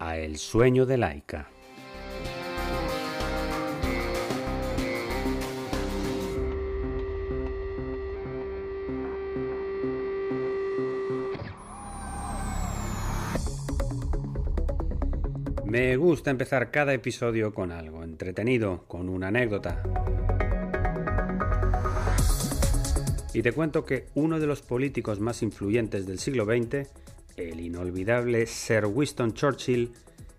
a El sueño de Laika. Me gusta empezar cada episodio con algo entretenido, con una anécdota. Y te cuento que uno de los políticos más influyentes del siglo XX el inolvidable Sir Winston Churchill,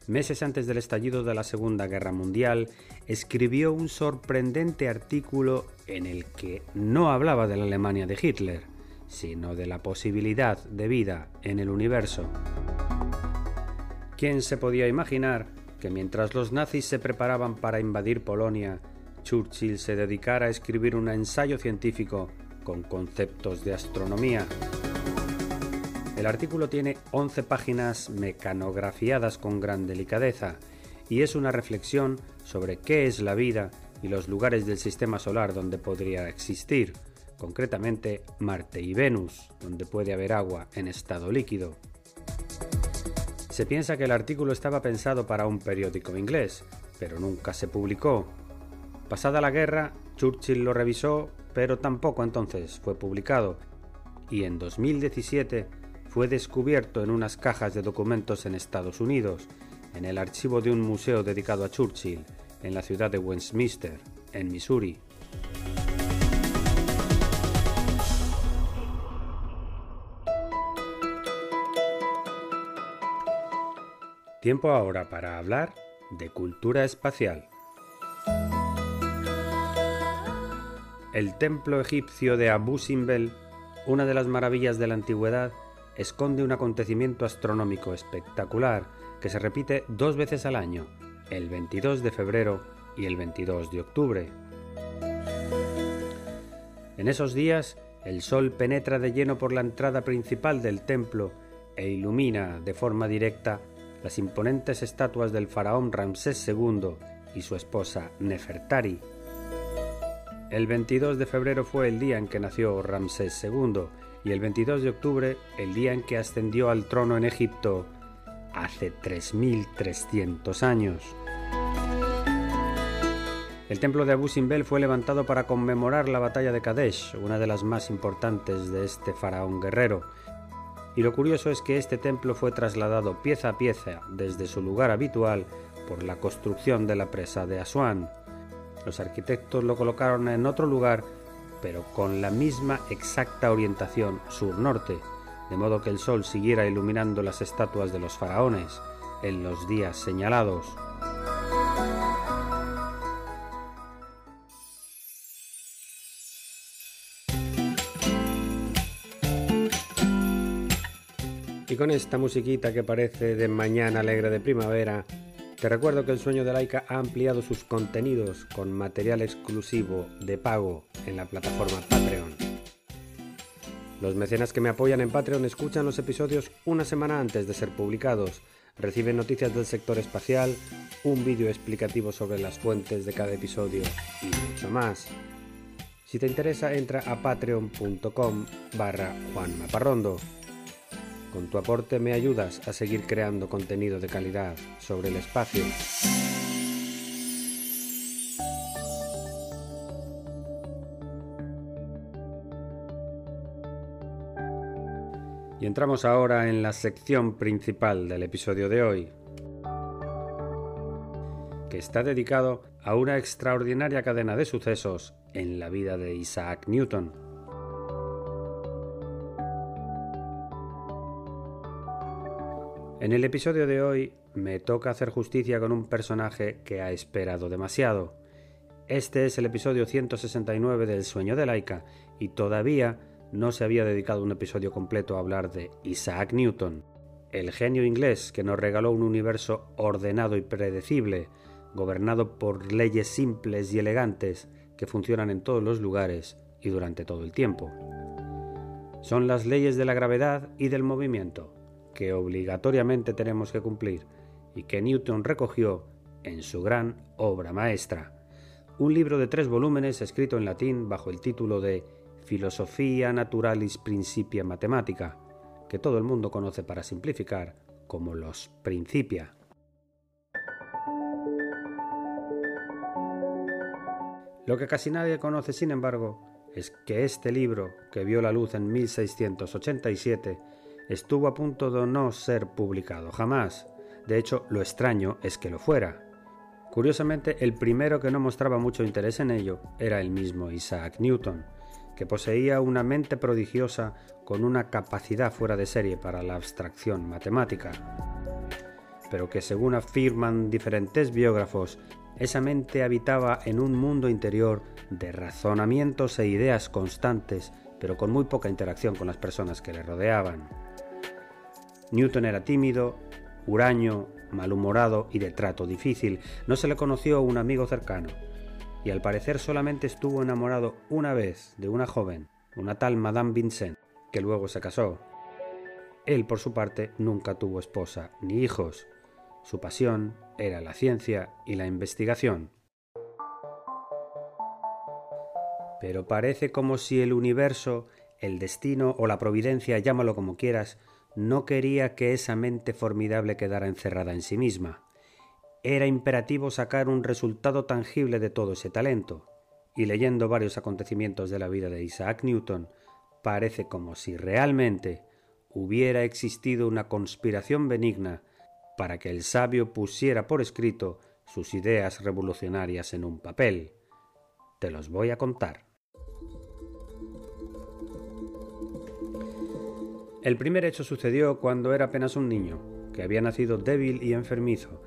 meses antes del estallido de la Segunda Guerra Mundial, escribió un sorprendente artículo en el que no hablaba de la Alemania de Hitler, sino de la posibilidad de vida en el universo. ¿Quién se podía imaginar que mientras los nazis se preparaban para invadir Polonia, Churchill se dedicara a escribir un ensayo científico con conceptos de astronomía? El artículo tiene 11 páginas mecanografiadas con gran delicadeza y es una reflexión sobre qué es la vida y los lugares del sistema solar donde podría existir, concretamente Marte y Venus, donde puede haber agua en estado líquido. Se piensa que el artículo estaba pensado para un periódico inglés, pero nunca se publicó. Pasada la guerra, Churchill lo revisó, pero tampoco entonces fue publicado, y en 2017 fue descubierto en unas cajas de documentos en Estados Unidos, en el archivo de un museo dedicado a Churchill, en la ciudad de Westminster, en Missouri. Tiempo ahora para hablar de cultura espacial. El templo egipcio de Abu Simbel, una de las maravillas de la antigüedad, esconde un acontecimiento astronómico espectacular que se repite dos veces al año, el 22 de febrero y el 22 de octubre. En esos días, el sol penetra de lleno por la entrada principal del templo e ilumina de forma directa las imponentes estatuas del faraón Ramsés II y su esposa Nefertari. El 22 de febrero fue el día en que nació Ramsés II y el 22 de octubre, el día en que ascendió al trono en Egipto hace 3.300 años. El templo de Abu Simbel fue levantado para conmemorar la batalla de Kadesh, una de las más importantes de este faraón guerrero. Y lo curioso es que este templo fue trasladado pieza a pieza desde su lugar habitual por la construcción de la presa de Asuán. Los arquitectos lo colocaron en otro lugar pero con la misma exacta orientación sur-norte, de modo que el sol siguiera iluminando las estatuas de los faraones en los días señalados. Y con esta musiquita que parece de mañana alegre de primavera, te recuerdo que el sueño de Laika ha ampliado sus contenidos con material exclusivo de pago en la plataforma Patreon. Los mecenas que me apoyan en Patreon escuchan los episodios una semana antes de ser publicados, reciben noticias del sector espacial, un vídeo explicativo sobre las fuentes de cada episodio y mucho más. Si te interesa entra a patreon.com barra juanmaparrondo. Con tu aporte me ayudas a seguir creando contenido de calidad sobre el espacio. Y entramos ahora en la sección principal del episodio de hoy, que está dedicado a una extraordinaria cadena de sucesos en la vida de Isaac Newton. En el episodio de hoy me toca hacer justicia con un personaje que ha esperado demasiado. Este es el episodio 169 del Sueño de Laika y todavía no se había dedicado un episodio completo a hablar de Isaac Newton, el genio inglés que nos regaló un universo ordenado y predecible, gobernado por leyes simples y elegantes que funcionan en todos los lugares y durante todo el tiempo. Son las leyes de la gravedad y del movimiento, que obligatoriamente tenemos que cumplir y que Newton recogió en su gran obra maestra, un libro de tres volúmenes escrito en latín bajo el título de Filosofía Naturalis Principia Mathematica, que todo el mundo conoce para simplificar como los Principia. Lo que casi nadie conoce, sin embargo, es que este libro, que vio la luz en 1687, estuvo a punto de no ser publicado jamás. De hecho, lo extraño es que lo fuera. Curiosamente, el primero que no mostraba mucho interés en ello era el mismo Isaac Newton, que poseía una mente prodigiosa con una capacidad fuera de serie para la abstracción matemática, pero que según afirman diferentes biógrafos, esa mente habitaba en un mundo interior de razonamientos e ideas constantes, pero con muy poca interacción con las personas que le rodeaban. Newton era tímido, huraño, malhumorado y de trato difícil. No se le conoció un amigo cercano, y al parecer solamente estuvo enamorado una vez de una joven, una tal Madame Vincent, que luego se casó. Él, por su parte, nunca tuvo esposa ni hijos. Su pasión era la ciencia y la investigación. Pero parece como si el universo, el destino o la providencia, llámalo como quieras, no quería que esa mente formidable quedara encerrada en sí misma. Era imperativo sacar un resultado tangible de todo ese talento, y leyendo varios acontecimientos de la vida de Isaac Newton, parece como si realmente hubiera existido una conspiración benigna para que el sabio pusiera por escrito sus ideas revolucionarias en un papel. Te los voy a contar. El primer hecho sucedió cuando era apenas un niño, que había nacido débil y enfermizo,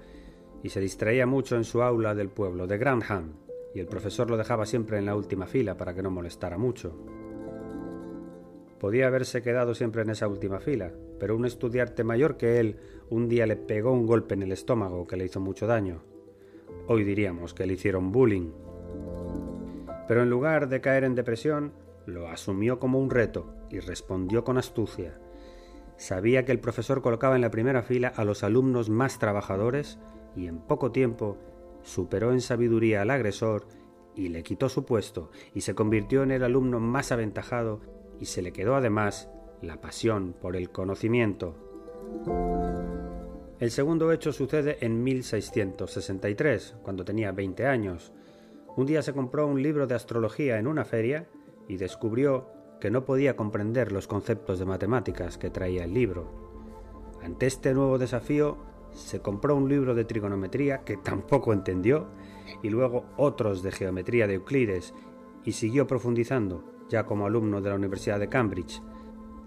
y se distraía mucho en su aula del pueblo de Grantham, y el profesor lo dejaba siempre en la última fila para que no molestara mucho. Podía haberse quedado siempre en esa última fila, pero un estudiante mayor que él un día le pegó un golpe en el estómago que le hizo mucho daño. Hoy diríamos que le hicieron bullying. Pero en lugar de caer en depresión, lo asumió como un reto y respondió con astucia. Sabía que el profesor colocaba en la primera fila a los alumnos más trabajadores y en poco tiempo superó en sabiduría al agresor y le quitó su puesto y se convirtió en el alumno más aventajado y se le quedó además la pasión por el conocimiento. El segundo hecho sucede en 1663, cuando tenía 20 años. Un día se compró un libro de astrología en una feria y descubrió que no podía comprender los conceptos de matemáticas que traía el libro. Ante este nuevo desafío, se compró un libro de trigonometría que tampoco entendió y luego otros de geometría de Euclides y siguió profundizando ya como alumno de la Universidad de Cambridge.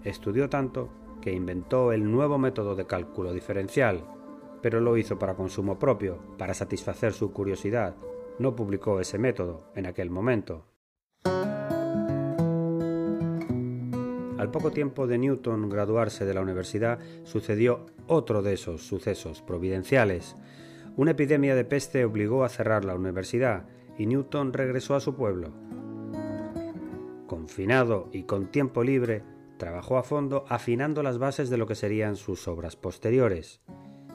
Estudió tanto que inventó el nuevo método de cálculo diferencial, pero lo hizo para consumo propio, para satisfacer su curiosidad. No publicó ese método en aquel momento. Al poco tiempo de Newton graduarse de la universidad, sucedió otro de esos sucesos providenciales. Una epidemia de peste obligó a cerrar la universidad y Newton regresó a su pueblo. Confinado y con tiempo libre, trabajó a fondo afinando las bases de lo que serían sus obras posteriores.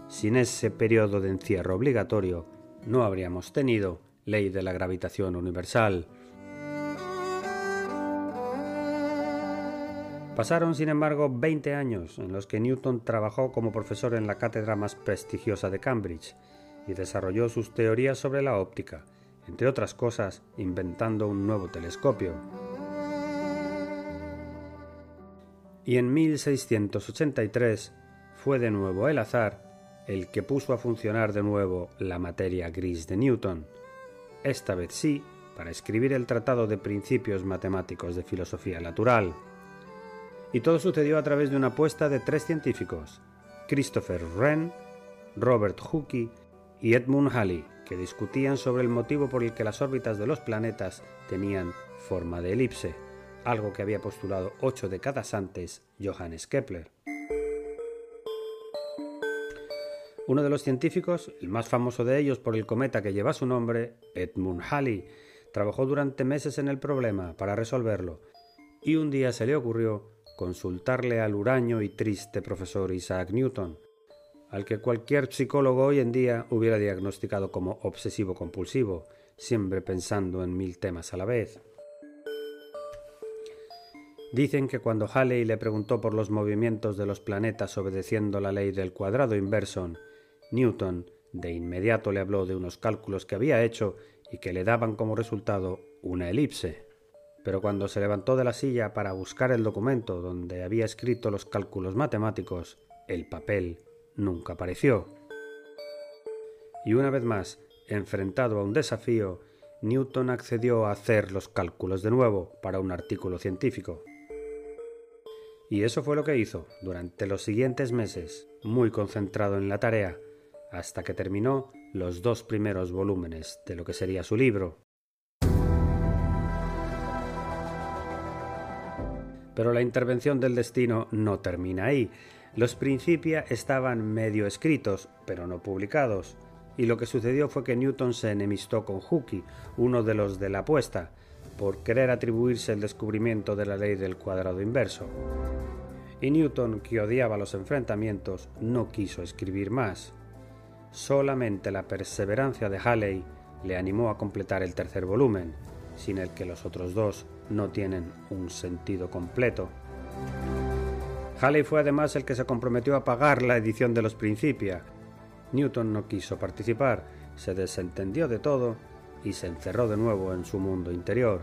Sin ese periodo de encierro obligatorio, no habríamos tenido ley de la gravitación universal. Pasaron, sin embargo, 20 años en los que Newton trabajó como profesor en la cátedra más prestigiosa de Cambridge y desarrolló sus teorías sobre la óptica, entre otras cosas inventando un nuevo telescopio. y en 1683 fue de nuevo el azar el que puso a funcionar de nuevo la materia gris de Newton, esta vez sí para escribir el Tratado de Principios Matemáticos de Filosofía Natural. Y todo sucedió a través de una apuesta de tres científicos, Christopher Wren, Robert Hooke y Edmund Halley, que discutían sobre el motivo por el que las órbitas de los planetas tenían forma de elipse algo que había postulado ocho décadas antes Johannes Kepler. Uno de los científicos, el más famoso de ellos por el cometa que lleva su nombre, Edmund Halley, trabajó durante meses en el problema para resolverlo, y un día se le ocurrió consultarle al huraño y triste profesor Isaac Newton, al que cualquier psicólogo hoy en día hubiera diagnosticado como obsesivo compulsivo, siempre pensando en mil temas a la vez. Dicen que cuando Halley le preguntó por los movimientos de los planetas obedeciendo la ley del cuadrado inverso, Newton de inmediato le habló de unos cálculos que había hecho y que le daban como resultado una elipse. Pero cuando se levantó de la silla para buscar el documento donde había escrito los cálculos matemáticos, el papel nunca apareció. Y una vez más, enfrentado a un desafío, Newton accedió a hacer los cálculos de nuevo para un artículo científico. Y eso fue lo que hizo durante los siguientes meses, muy concentrado en la tarea, hasta que terminó los dos primeros volúmenes de lo que sería su libro. Pero la intervención del destino no termina ahí. Los Principia estaban medio escritos, pero no publicados, y lo que sucedió fue que Newton se enemistó con Hooke, uno de los de la apuesta, por querer atribuirse el descubrimiento de la ley del cuadrado inverso. Y Newton, que odiaba los enfrentamientos, no quiso escribir más. Solamente la perseverancia de Halley le animó a completar el tercer volumen, sin el que los otros dos no tienen un sentido completo. Halley fue además el que se comprometió a pagar la edición de los Principia. Newton no quiso participar, se desentendió de todo y se encerró de nuevo en su mundo interior.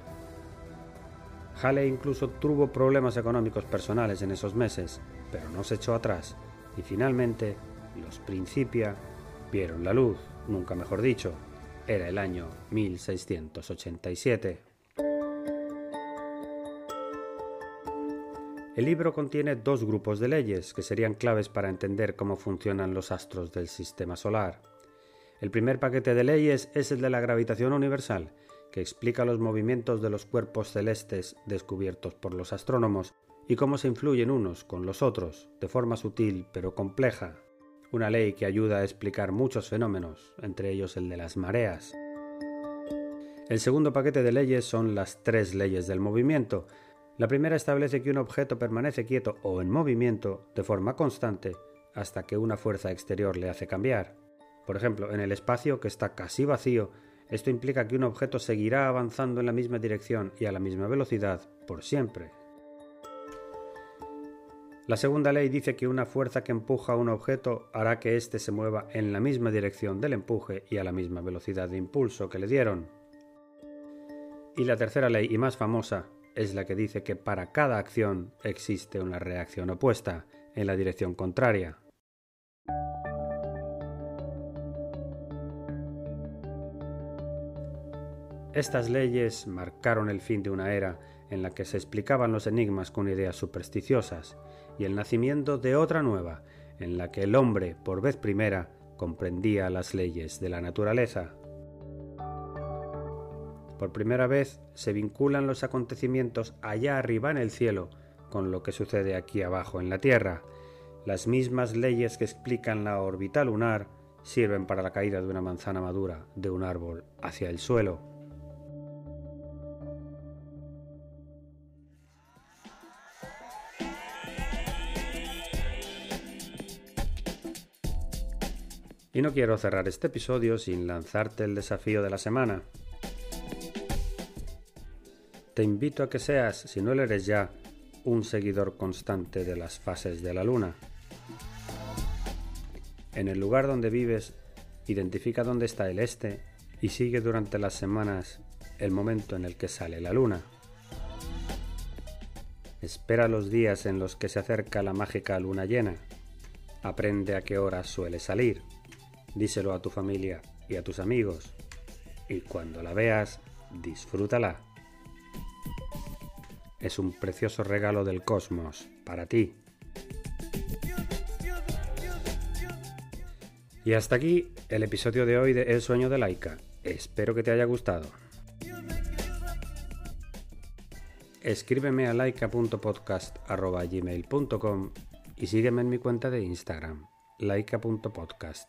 Halley incluso tuvo problemas económicos personales en esos meses, pero no se echó atrás y finalmente los Principia vieron la luz, nunca mejor dicho. Era el año 1687. El libro contiene dos grupos de leyes que serían claves para entender cómo funcionan los astros del sistema solar. El primer paquete de leyes es el de la gravitación universal, que explica los movimientos de los cuerpos celestes descubiertos por los astrónomos y cómo se influyen unos con los otros, de forma sutil pero compleja. Una ley que ayuda a explicar muchos fenómenos, entre ellos el de las mareas. El segundo paquete de leyes son las tres leyes del movimiento, la primera establece que un objeto permanece quieto o en movimiento de forma constante hasta que una fuerza exterior le hace cambiar. Por ejemplo, en el espacio que está casi vacío, esto implica que un objeto seguirá avanzando en la misma dirección y a la misma velocidad por siempre. La segunda ley dice que una fuerza que empuja a un objeto hará que éste se mueva en la misma dirección del empuje y a la misma velocidad de impulso que le dieron. Y la tercera ley, y más famosa, es la que dice que para cada acción existe una reacción opuesta en la dirección contraria. Estas leyes marcaron el fin de una era en la que se explicaban los enigmas con ideas supersticiosas y el nacimiento de otra nueva en la que el hombre, por vez primera, comprendía las leyes de la naturaleza. Por primera vez se vinculan los acontecimientos allá arriba en el cielo con lo que sucede aquí abajo en la Tierra. Las mismas leyes que explican la órbita lunar sirven para la caída de una manzana madura de un árbol hacia el suelo. Y no quiero cerrar este episodio sin lanzarte el desafío de la semana. Te invito a que seas, si no lo eres ya, un seguidor constante de las fases de la luna. En el lugar donde vives, identifica dónde está el este y sigue durante las semanas el momento en el que sale la luna. Espera los días en los que se acerca la mágica luna llena. Aprende a qué hora suele salir. Díselo a tu familia y a tus amigos. Y cuando la veas, disfrútala es un precioso regalo del cosmos para ti. Y hasta aquí el episodio de hoy de El sueño de Laika. Espero que te haya gustado. Escríbeme a laika.podcast.gmail.com y sígueme en mi cuenta de Instagram, laika.podcast.